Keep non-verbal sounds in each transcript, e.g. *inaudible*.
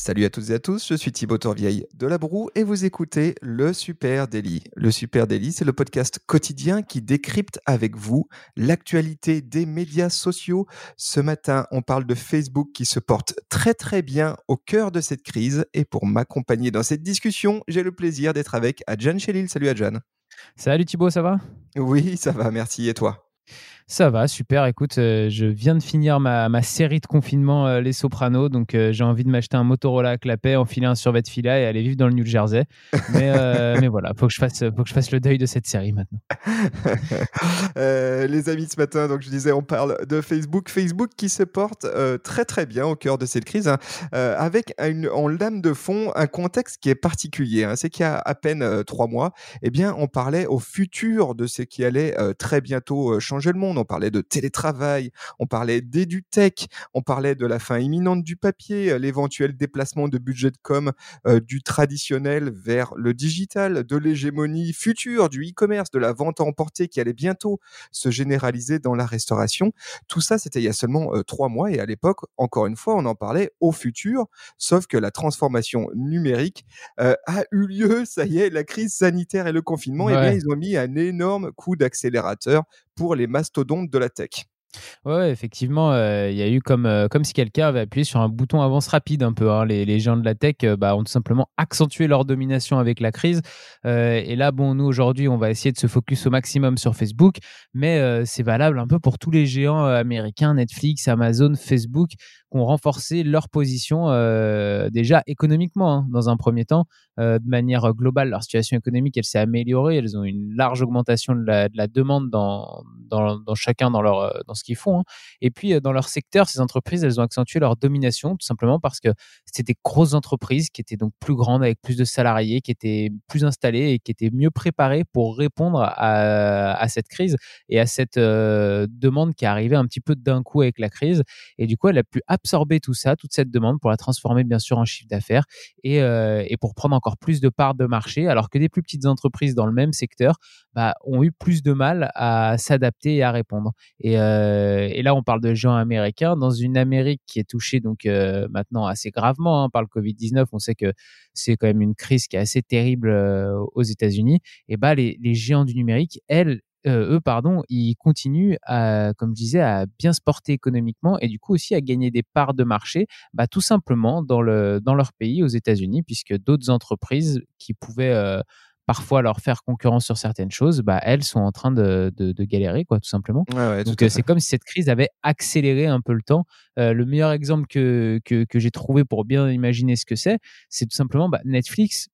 Salut à toutes et à tous, je suis Thibaut Tourvieille de La Broue et vous écoutez Le Super Daily. Le Super Daily, c'est le podcast quotidien qui décrypte avec vous l'actualité des médias sociaux. Ce matin, on parle de Facebook qui se porte très très bien au cœur de cette crise et pour m'accompagner dans cette discussion, j'ai le plaisir d'être avec Adjan Chelil. Salut Adjan. Salut Thibaut, ça va? Oui, ça va, merci. Et toi? Ça va, super. Écoute, euh, je viens de finir ma, ma série de confinement euh, Les Sopranos, donc euh, j'ai envie de m'acheter un Motorola à clapet, enfiler un survêt fila et aller vivre dans le New Jersey. Mais, *laughs* mais voilà, faut que je fasse, faut que je fasse le deuil de cette série maintenant. *laughs* les amis, ce matin, donc je disais, on parle de Facebook, Facebook qui se porte très très bien au cœur de cette crise, hein, avec une, en lame de fond un contexte qui est particulier. Hein. C'est qu'il y a à peine trois mois, eh bien, on parlait au futur de ce qui allait très bientôt changer le monde on parlait de télétravail, on parlait d'EduTech, on parlait de la fin imminente du papier, euh, l'éventuel déplacement de budget de com euh, du traditionnel vers le digital, de l'hégémonie future du e-commerce, de la vente à emporter qui allait bientôt se généraliser dans la restauration. Tout ça, c'était il y a seulement euh, trois mois et à l'époque, encore une fois, on en parlait au futur, sauf que la transformation numérique a eu lieu, *laughs* ça y est, la crise sanitaire et le confinement, et eh bien, ils ont mis un énorme coup d'accélérateur pour les mastodontes de la tech. Ouais, effectivement, il y a eu comme, comme si quelqu'un avait appuyé sur un bouton avance rapide un peu. Hein. Les, les, gens de la tech bah, ont tout simplement accentué leur domination avec la crise. et là, bon, nous aujourd'hui, on va essayer de se focus au maximum sur Facebook, mais c'est valable un peu pour tous les géants américains, Netflix, Amazon, Facebook ont renforcé leur position euh, déjà économiquement hein, dans un premier temps. Euh, de manière globale, leur situation économique, elle s'est améliorée. Elles ont une large augmentation de la, de la demande dans, dans, chacun dans, leur, dans ce qu'ils font. Hein. Et puis, euh, dans leur secteur, ces entreprises, elles ont accentué leur domination tout simplement parce que c'était des grosses entreprises qui étaient donc plus grandes, avec plus de salariés, qui étaient plus installées et qui étaient mieux préparées pour répondre à, à cette crise et à cette demande qui arrivée un petit peu d'un coup avec la crise. Et du coup, elle a pu absorber tout ça, toute cette demande pour la transformer bien sûr en chiffre d'affaires et, euh, et, pour prendre encore plus de parts de marché, alors que des plus petites entreprises dans le même secteur bah, ont eu plus de mal à s'adapter et à répondre. Et, euh, là, on parle de géants américains dans une Amérique qui est touchée donc euh, maintenant assez gravement hein, par le Covid-19. On sait que c'est quand même une crise qui est assez terrible aux États-Unis. Et bah, les, les géants du numérique, elles, euh, eux, pardon, ils continuent à, comme je disais, à bien se porter économiquement et du coup aussi à gagner des parts de marché, bah, tout simplement dans, le, dans leur pays, aux États-Unis, puisque d'autres entreprises qui pouvaient euh, parfois leur faire concurrence sur certaines choses, bah, elles sont en train de, de, galérer, quoi, tout simplement. Donc c'est comme si cette crise avait accéléré un peu le temps. Euh, le meilleur exemple que, que, que j'ai trouvé pour bien imaginer ce que c'est, c'est tout simplement bah, Netflix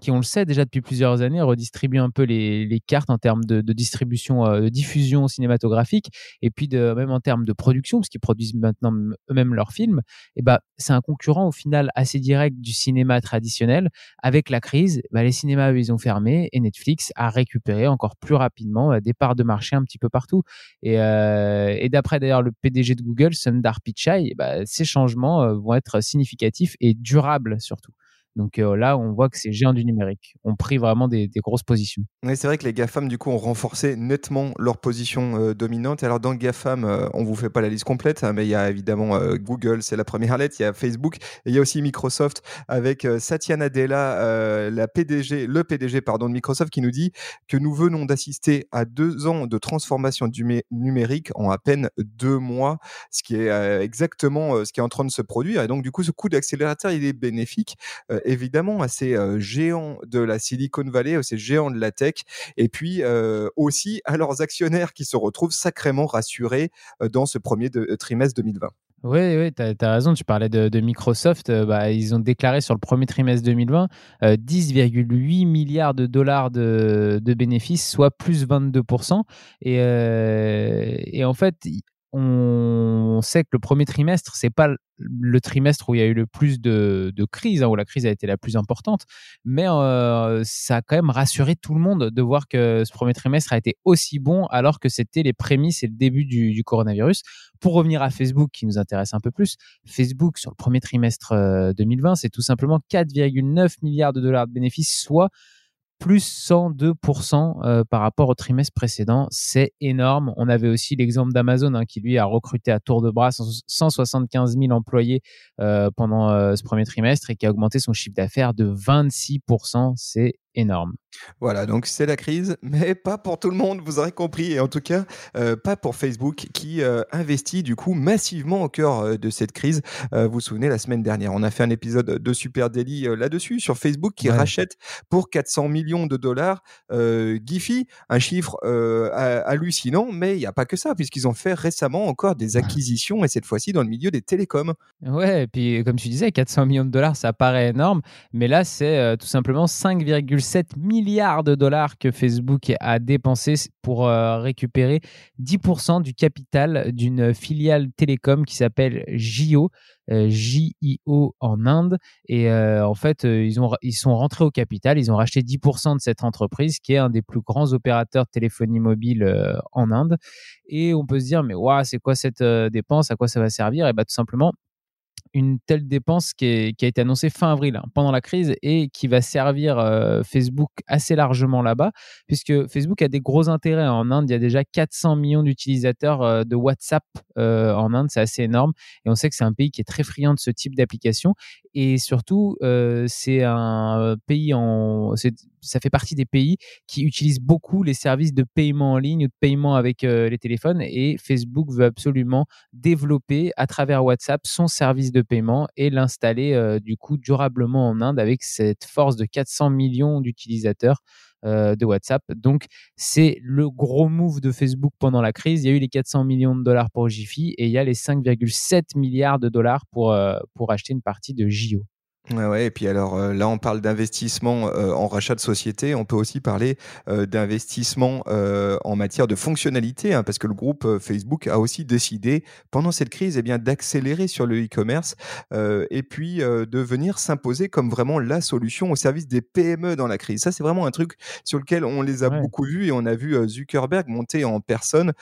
qui, on le sait déjà depuis plusieurs années, redistribuent un peu les, cartes en termes de, distribution, euh, de diffusion cinématographique, et puis de, même en termes de production, parce qu'ils produisent maintenant eux-mêmes leurs films. Et bah, c'est un concurrent au final assez direct du cinéma traditionnel. Avec la crise, bah, les cinémas ils ont fermé et Netflix a récupéré encore plus rapidement euh, des parts de marché un petit peu partout. Et, euh, d'après d'ailleurs le PDG de Google, Sundar Pichai, bah, ces changements vont être significatifs et durables surtout. Donc là, on voit que ces géants du numérique ont pris vraiment des, grosses positions. C'est vrai que les GAFAM, du coup, ont renforcé nettement leur position dominante. Alors, dans GAFAM, on ne vous fait pas la liste complète, hein, mais il y a évidemment Google, c'est la première lettre, il y a Facebook, et il y a aussi Microsoft avec Satya Nadella, la PDG, le PDG pardon, de Microsoft, qui nous dit que nous venons d'assister à deux ans de transformation du numérique en à peine deux mois, ce qui est exactement ce qui est en train de se produire. Et donc, du coup, ce coup d'accélérateur, il est bénéfique évidemment à ces géants de la Silicon Valley, à ces géants de la tech, et puis aussi à leurs actionnaires qui se retrouvent sacrément rassurés dans ce premier trimestre 2020. Oui, oui, tu as, raison. Tu parlais de, Microsoft. bah, ils ont déclaré sur le premier trimestre 2020 10,8 milliards de dollars de, bénéfices, soit plus 22%. Et, et en fait, on sait que le premier trimestre, c'est pas le trimestre où il y a eu le plus de, de crise, hein, où la crise a été la plus importante, mais euh, ça a quand même rassuré tout le monde de voir que ce premier trimestre a été aussi bon alors que c'était les prémices et le début du, du, coronavirus. Pour revenir à Facebook, qui nous intéresse un peu plus, Facebook sur le premier trimestre 2020, euh, c'est tout simplement 4,9 milliards de dollars de bénéfices, soit plus 102% euh, par rapport au trimestre précédent. C'est énorme. On avait aussi l'exemple d'Amazon hein, qui, lui, a recruté à tour de bras 175 000 employés euh, pendant euh, ce premier trimestre et qui a augmenté son chiffre d'affaires de 26%. C'est énorme. Voilà, donc c'est la crise, *laughs* mais pas pour tout le monde, vous aurez compris, et en tout cas euh, pas pour Facebook qui euh, investit du coup massivement au cœur euh, de cette crise. vous vous souvenez, la semaine dernière, on a fait un épisode de Super Daily là-dessus, sur Facebook qui rachète pour 400 millions de dollars Giphy, un chiffre hallucinant, mais il n'y a pas que ça, puisqu'ils ont fait récemment encore des acquisitions, et cette fois-ci dans le milieu des télécoms. Ouais, et puis comme tu disais, 400 millions de dollars, ça paraît énorme, mais là c'est tout simplement 5,5 1,7 milliard de dollars que Facebook a dépensé pour euh, récupérer 10% du capital d'une filiale télécom qui s'appelle JO, JIO euh, en Inde. Et euh, en fait, ils, sont rentrés au capital, ils ont racheté 10% de cette entreprise qui est un des plus grands opérateurs de téléphonie mobile en Inde. Et on peut se dire, mais waouh, c'est quoi cette dépense? À quoi ça va servir? Et bien tout simplement, une telle dépense qui, a été annoncée fin avril, hein, pendant la crise, et qui va servir euh, Facebook assez largement là-bas, puisque Facebook a des gros intérêts. En Inde, il y a déjà 400 millions d'utilisateurs euh, de WhatsApp euh, en Inde, c'est assez énorme. Et on sait que c'est un pays qui est très friand de ce type d'application. Et surtout, c'est un pays en. Ça fait partie des pays qui utilisent beaucoup les services de paiement en ligne ou de paiement avec les téléphones. Et Facebook veut absolument développer à travers WhatsApp son service de paiement et l'installer du coup durablement en Inde avec cette force de 400 millions d'utilisateurs euh, de WhatsApp. Donc, c'est le gros move de Facebook pendant la crise. Il y a eu les 400 millions de dollars pour Jiffy et il y a les 5,7 milliards de dollars pour, euh, pour acheter une partie de JO. Ouais, et puis alors euh, là, on parle d'investissement euh, en rachat de société. On peut aussi parler euh, d'investissement en matière de fonctionnalité, hein, parce que le groupe Facebook a aussi décidé pendant cette crise, eh bien, d'accélérer sur le e-commerce et puis de venir s'imposer comme vraiment la solution au service des PME dans la crise. Ça, c'est vraiment un truc sur lequel on les a beaucoup vus et on a vu Zuckerberg monter en personne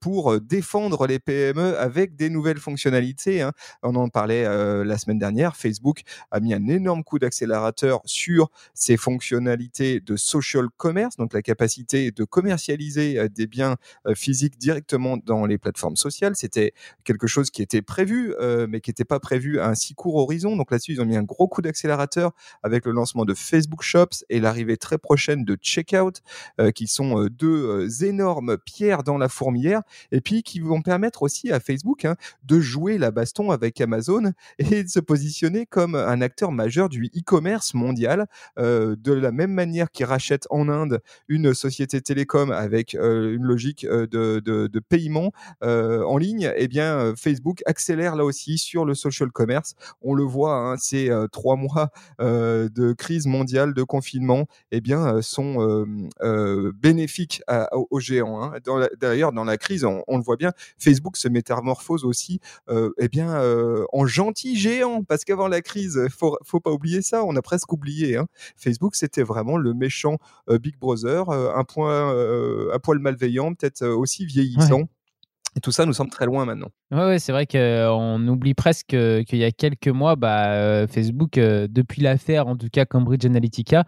pour défendre les PME avec des nouvelles fonctionnalités. Hein. On en parlait la semaine dernière. Facebook a mis un énorme coup d'accélérateur sur ses fonctionnalités de social commerce, donc la capacité de commercialiser euh, des biens euh, physiques directement dans les plateformes sociales. C'était quelque chose qui était prévu, euh, mais qui n'était pas prévu à un si court horizon. Donc là-dessus, ils ont mis un gros coup d'accélérateur avec le lancement de Facebook Shops et l'arrivée très prochaine de Checkout, qui sont deux énormes pierres dans la fourmilière, et puis qui vont permettre aussi à Facebook hein, de jouer la baston avec Amazon et de se positionner comme un acteur majeur du e-commerce mondial, euh, de la même manière qu'il rachète en Inde une société télécom avec euh, une logique euh, de, paiement en ligne, eh bien Facebook accélère là aussi sur le social commerce. On le voit, hein, ces trois mois de crise mondiale, de confinement, eh bien sont bénéfiques aux géants. Hein. D'ailleurs, dans la crise, on, le voit bien, Facebook se métamorphose aussi eh bien, en gentil géant, parce qu'avant la crise, faut, faut pas oublier ça, on a presque oublié. Hein. Facebook, c'était vraiment le méchant euh, Big Brother, euh, un, point, euh, un poil malveillant, peut-être aussi vieillissant. Et tout ça nous semble très loin maintenant. Oui, ouais, c'est vrai qu'on oublie presque qu'il y a quelques mois, bah, Facebook, depuis l'affaire, en tout cas Cambridge Analytica,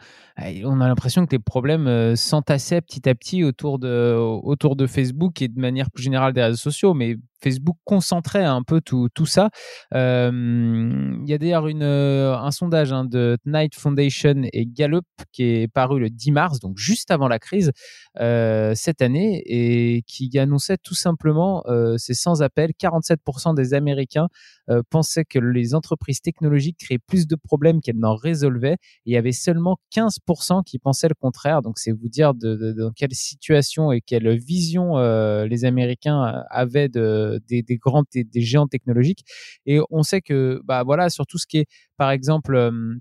on a l'impression que les problèmes s'entassaient petit à petit autour de, autour de Facebook et de manière plus générale des réseaux sociaux. Mais Facebook concentrait un peu tout, ça. Il y a d'ailleurs euh, un sondage hein, de Night Foundation et Gallup qui est paru le 10 mars, donc juste avant la crise euh, cette année, et qui annonçait tout simplement, euh, c'est sans appel, 47% des Américains pensaient que les entreprises technologiques créaient plus de problèmes qu'elles n'en résolvaient. Et il y avait seulement 15% qui pensaient le contraire. Donc c'est vous dire dans quelle situation et quelle vision les Américains avaient de des, grands, des, géants technologiques. Et on sait que, bah voilà, sur tout ce qui est, par exemple, euh,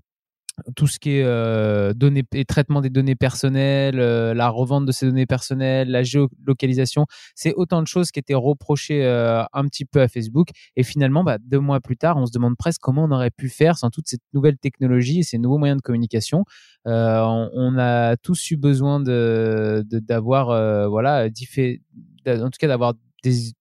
tout ce qui est euh, données et traitement des données personnelles, euh, la revente de ces données personnelles, la géolocalisation, c'est autant de choses qui étaient reprochées un petit peu à Facebook. Et finalement, bah, deux mois plus tard, on se demande presque comment on aurait pu faire sans toute cette nouvelle technologie et ces nouveaux moyens de communication. on, a tous eu besoin de d'avoir, voilà, en tout cas d'avoir des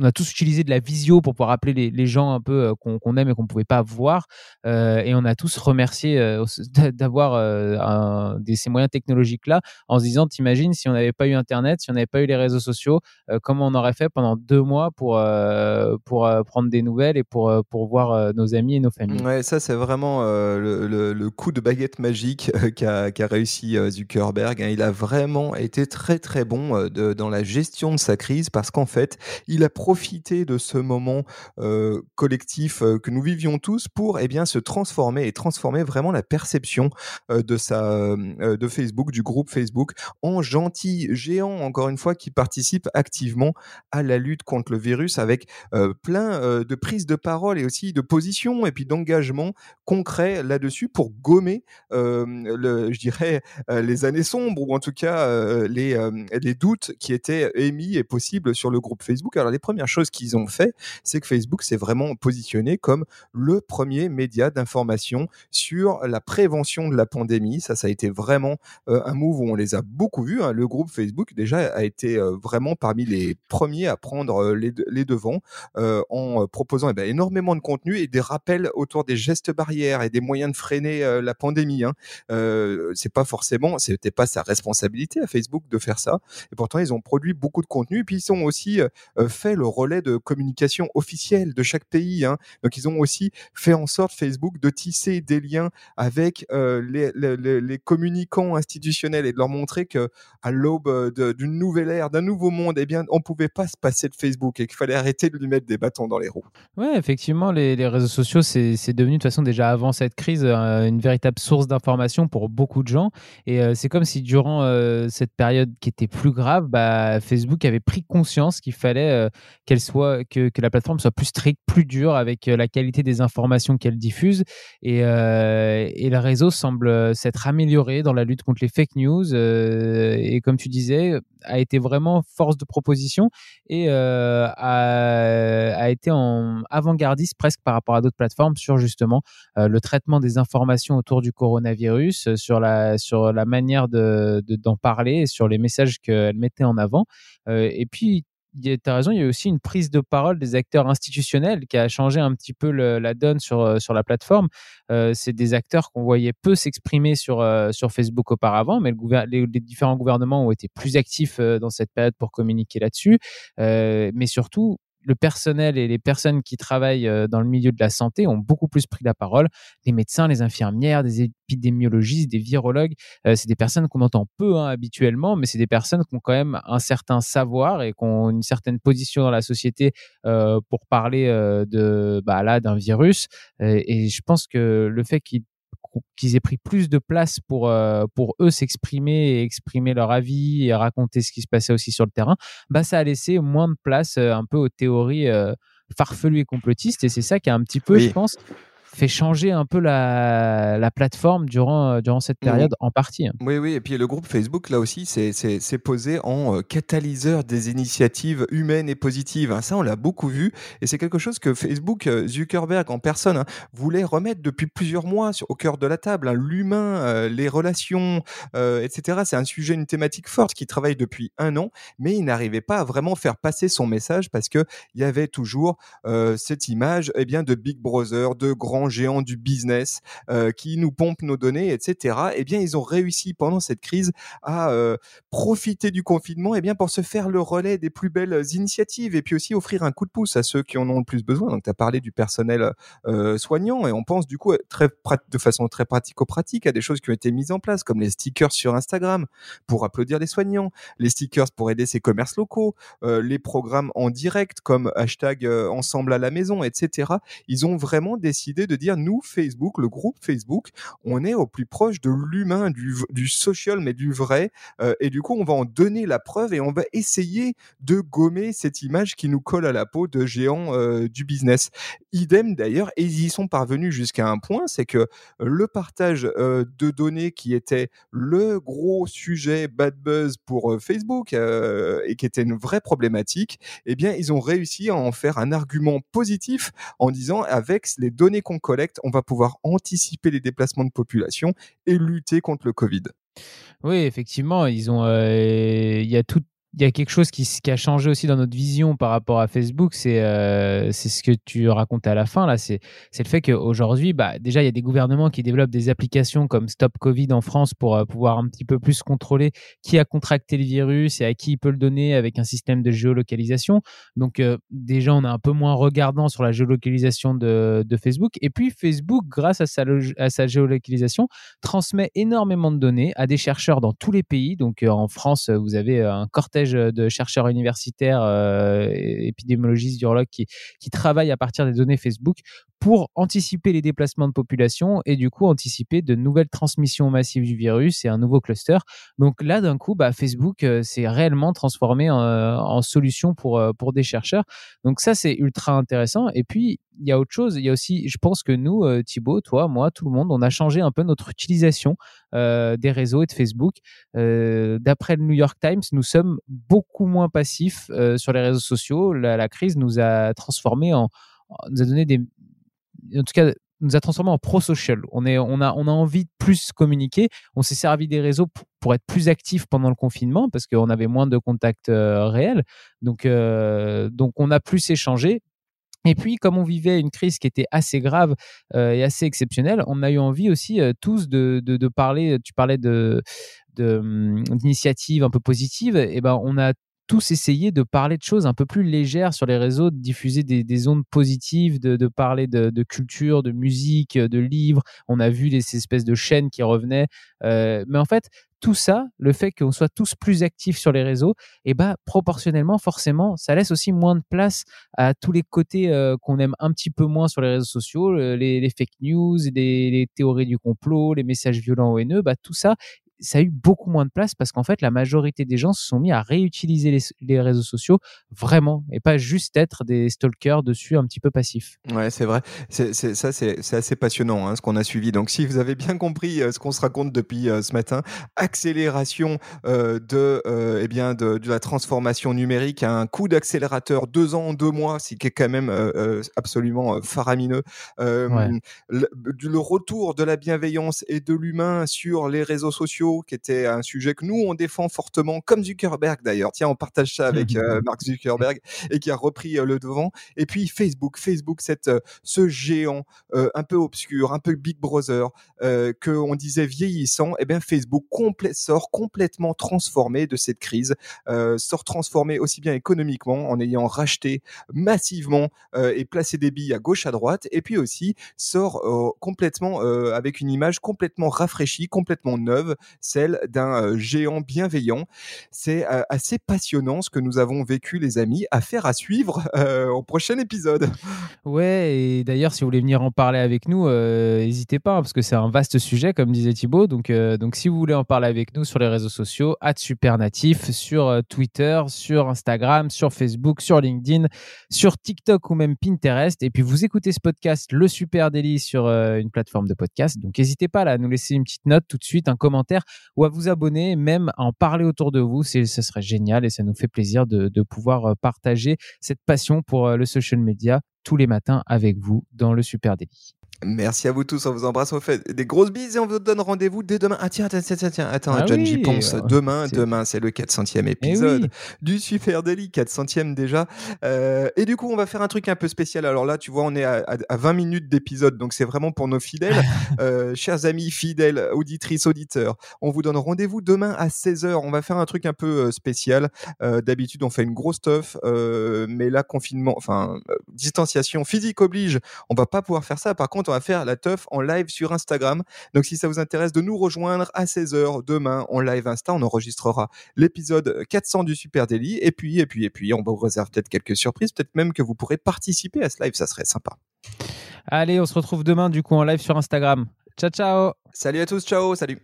on a tous utilisé de la visio pour pouvoir appeler les, gens un peu qu'on aime et qu'on ne pouvait pas voir. et on a tous remercié *laughs* d'avoir ces moyens technologiques-là en se disant, t'imagines, si on n'avait pas eu Internet, si on n'avait pas eu les réseaux sociaux, comment on aurait fait pendant deux mois pour, pour prendre des nouvelles et pour, pour voir nos amis et nos familles? Ouais, ça, c'est vraiment le, coup de baguette magique qu'a réussi Zuckerberg. Hein. Il a vraiment été très, très bon dans la gestion de sa crise parce qu'en fait, il a profiter de ce moment collectif que nous vivions tous pour eh bien se transformer et transformer vraiment la perception de sa de Facebook du groupe Facebook en gentil géant encore une fois qui participe activement à la lutte contre le virus avec plein de prises de parole et aussi de position et puis d'engagement concret là-dessus pour gommer je dirais les années sombres ou en tout cas les, les doutes qui étaient émis et possibles sur le groupe Facebook. Alors les premières chose qu'ils ont fait, c'est que Facebook s'est vraiment positionné comme le premier média d'information sur la prévention de la pandémie. Ça, ça a été vraiment euh, un move où on les a beaucoup vus. Hein. Le groupe Facebook, déjà, a été euh, vraiment parmi les premiers à prendre euh, les, les, devants en proposant eh ben, énormément de contenu et des rappels autour des gestes barrières et des moyens de freiner la pandémie. Hein. c'est pas forcément, c'était pas sa responsabilité à Facebook de faire ça. Et pourtant, ils ont produit beaucoup de contenu. Et puis, ils ont aussi fait le relais de communication officielle de chaque pays. Hein. Donc ils ont aussi fait en sorte Facebook de tisser des liens avec euh, les, communicants institutionnels et de leur montrer que à l'aube euh, d'une nouvelle ère, d'un nouveau monde, eh bien on pouvait pas se passer de Facebook et qu'il fallait arrêter de lui mettre des bâtons dans les roues. Ouais, effectivement, les, les réseaux sociaux c'est devenu de toute façon déjà avant cette crise euh, une véritable source d'information pour beaucoup de gens et c'est comme si durant cette période qui était plus grave, bah, Facebook avait pris conscience qu'il fallait qu'elle soit que, que, la plateforme soit plus stricte, plus dure avec euh, la qualité des informations qu'elle diffuse. Et, euh, et, le réseau semble euh, s'être amélioré dans la lutte contre les fake news. et comme tu disais, a été vraiment force de proposition et a, a, été en avant-gardiste presque par rapport à d'autres plateformes sur justement le traitement des informations autour du coronavirus, sur la, sur la manière d'en de, d'en parler sur les messages qu'elle mettait en avant. et puis, tu as raison, il y a aussi une prise de parole des acteurs institutionnels qui a changé un petit peu la donne sur, euh, sur la plateforme. Euh, c'est des acteurs qu'on voyait peu s'exprimer sur, euh, sur Facebook auparavant, mais le les, les, différents gouvernements ont été plus actifs dans cette période pour communiquer là-dessus. mais surtout, le personnel et les personnes qui travaillent euh, dans le milieu de la santé ont beaucoup plus pris la parole. Les médecins, les infirmières, des épidémiologistes, des virologues, euh, c'est des personnes qu'on entend peu hein, habituellement, mais c'est des personnes qui ont quand même un certain savoir et qui ont une certaine position dans la société euh, pour parler de bah, là d'un virus. et je pense que le fait qu'ils qu'ils aient pris plus de place pour, euh, pour eux s'exprimer et exprimer leur avis et raconter ce qui se passait aussi sur le terrain, bah, ça a laissé moins de place euh, un peu aux théories euh, farfelues et complotistes. Et c'est ça qui a un petit peu, je pense, fait changer un peu la, la plateforme durant, euh, durant cette mmh période en partie. Hein. Oui, oui, et puis le groupe Facebook, là aussi, c'est posé en euh, catalyseur des initiatives humaines et positives. Hein. Ça, on l'a beaucoup vu, et c'est quelque chose que Facebook, euh, Zuckerberg en personne, hein, voulait remettre depuis plusieurs mois au cœur de la table. L'humain, les relations, etc. C'est un sujet, une thématique forte qui travaille depuis un an, mais il n'arrivait pas à vraiment faire passer son message parce qu'il y avait toujours cette image eh bien, de Big Brother, de grands géants du business euh, qui nous pompent nos données, etc. Eh bien, ils ont réussi pendant cette crise à euh, profiter du confinement, eh bien, pour se faire le relais des plus belles initiatives et puis aussi offrir un coup de pouce à ceux qui en ont le plus besoin. Donc, tu as parlé du personnel euh, soignant et on pense du coup très de façon très pratico-pratique à des choses qui ont été mises en place, comme les stickers sur Instagram pour applaudir les soignants, les stickers pour aider ces commerces locaux, les programmes en direct comme hashtag ensemble à la maison, etc. Ils ont vraiment décidé de dire, nous, Facebook, le groupe Facebook, on est au plus proche de l'humain, du, du social, mais du vrai. Euh, et du coup, on va en donner la preuve et on va essayer de gommer cette image qui nous colle à la peau de géants euh, du business. Idem d'ailleurs, et ils y sont parvenus jusqu'à un point, c'est que le partage euh, de données qui était le gros sujet bad buzz pour Facebook et qui était une vraie problématique, eh bien, ils ont réussi à en faire un argument positif en disant avec les données qu'on collecte, on va pouvoir anticiper les déplacements de population et lutter contre le Covid. Oui, effectivement, euh, il y a tout, il y a quelque chose qui, a changé aussi dans notre vision par rapport à Facebook, c'est euh, ce que tu racontais à la fin là, c'est le fait qu'aujourd'hui, bah, déjà il y a des gouvernements qui développent des applications comme Stop Covid en France pour euh, pouvoir un petit peu plus contrôler qui a contracté le virus et à qui il peut le donner avec un système de géolocalisation. Donc euh, déjà on est un peu moins regardant sur la géolocalisation de, de Facebook. Et puis Facebook, grâce à sa, à sa géolocalisation, transmet énormément de données à des chercheurs dans tous les pays. Donc en France, vous avez un cortège de chercheurs universitaires, euh, épidémiologistes, virologues qui, travaillent à partir des données Facebook pour anticiper les déplacements de population et du coup anticiper de nouvelles transmissions massives du virus et un nouveau cluster. Donc là, d'un coup, bah, Facebook euh, s'est réellement transformé en, en, solution pour, euh, pour des chercheurs. Donc ça, c'est ultra intéressant. Et puis, il y a autre chose. Il y a aussi, je pense que nous, euh, Thibaut, toi, moi, tout le monde, on a changé un peu notre utilisation euh, des réseaux et de Facebook. Euh, D'après le New York Times, nous sommes beaucoup moins passifs euh, sur les réseaux sociaux. La, crise nous a transformé en, nous a donné des, en tout cas, nous a transformé en pro-social. On, est, on, a, on a envie de plus communiquer. On s'est servi des réseaux pour, être plus actifs pendant le confinement parce qu'on avait moins de contacts réels. Donc, donc, on a plus échangé. Et puis, comme on vivait une crise qui était assez grave euh, et assez exceptionnelle, on a eu envie aussi euh, tous de, de, parler. Tu parlais de hum, d'initiatives un peu positives. Et ben, on a tous essayer de parler de choses un peu plus légères sur les réseaux, de diffuser des, des ondes positives, de, parler de, culture, de musique, de livres. On a vu les, ces espèces de chaînes qui revenaient. Euh, mais en fait, tout ça, le fait qu'on soit tous plus actifs sur les réseaux, et eh ben proportionnellement, forcément, ça laisse aussi moins de place à tous les côtés euh, qu'on aime un petit peu moins sur les réseaux sociaux, les, fake news, les, les, théories du complot, les messages violents ou haineux, bah, tout ça, ça a eu beaucoup moins de place parce qu'en fait, la majorité des gens se sont mis à réutiliser les, réseaux sociaux vraiment et pas juste être des stalkers dessus un petit peu passifs. Ouais, c'est vrai. C'est, ça, c'est, assez passionnant hein, ce qu'on a suivi. Donc, si vous avez bien compris euh, ce qu'on se raconte depuis euh, ce matin, accélération euh, de, eh bien, de, de, la transformation numérique, un coup d'accélérateur deux ans, deux mois, c'est qui est quand même absolument faramineux. Le, le retour de la bienveillance et de l'humain sur les réseaux sociaux qui était un sujet que nous, on défend fortement, comme Zuckerberg d'ailleurs. Tiens, on partage ça avec euh, *laughs* Mark Zuckerberg et qui a repris euh, le devant. Et puis Facebook, Facebook, cette, euh, ce géant un peu obscur, un peu Big Brother, que on disait vieillissant, et eh bien Facebook sort complètement transformé de cette crise, sort transformé aussi bien économiquement en ayant racheté massivement et placé des billes à gauche à droite, et puis aussi sort complètement avec une image complètement rafraîchie, complètement neuve, celle d'un géant bienveillant. C'est assez passionnant ce que nous avons vécu, les amis. Affaire à suivre *laughs* au prochain épisode. Ouais, et d'ailleurs, si vous voulez venir en parler avec nous, n'hésitez pas, hein, parce que c'est un vaste sujet, comme disait Thibaut. Donc, donc, si vous voulez en parler avec nous sur les réseaux sociaux, Supernatif, sur Twitter, sur Instagram, sur Facebook, sur LinkedIn, sur TikTok ou même Pinterest. Et puis, vous écoutez ce podcast, le Super Daily, sur une plateforme de podcast. Donc, n'hésitez pas là, à nous laisser une petite note tout de suite, un commentaire ou à vous abonner, même à en parler autour de vous. Ce serait génial et ça nous fait plaisir de, pouvoir euh, partager cette passion pour euh, le social media tous les matins avec vous dans le Super Délit. Merci à vous tous, on vous embrasse, on fait des grosses bises et on vous donne rendez-vous dès demain. Ah tiens, tiens, tiens, tiens, attends, ah John, j'y pense. Demain, demain, c'est le 400e eh épisode du Super Daily, 400e déjà. Euh, et du coup, on va faire un truc un peu spécial. Alors là, tu vois, on est à, à, 20 minutes d'épisode, donc c'est vraiment pour nos fidèles. *laughs* euh, chers amis, fidèles, auditrices, auditeurs, on vous donne rendez-vous demain à 16h. On va faire un truc un peu euh, spécial. D'habitude, on fait une grosse stuff, mais là, confinement, enfin, distanciation physique oblige, on va pas pouvoir faire ça. Par contre, on va faire la teuf en live sur Instagram. Donc si ça vous intéresse de nous rejoindre à 16h demain en live Insta, on enregistrera l'épisode 400 du Super Daily et puis et puis et puis on vous réserve peut-être quelques surprises, peut-être même que vous pourrez participer à ce live, ça serait sympa. Allez, on se retrouve demain du coup en live sur Instagram. Ciao ciao. Salut à tous, ciao, salut.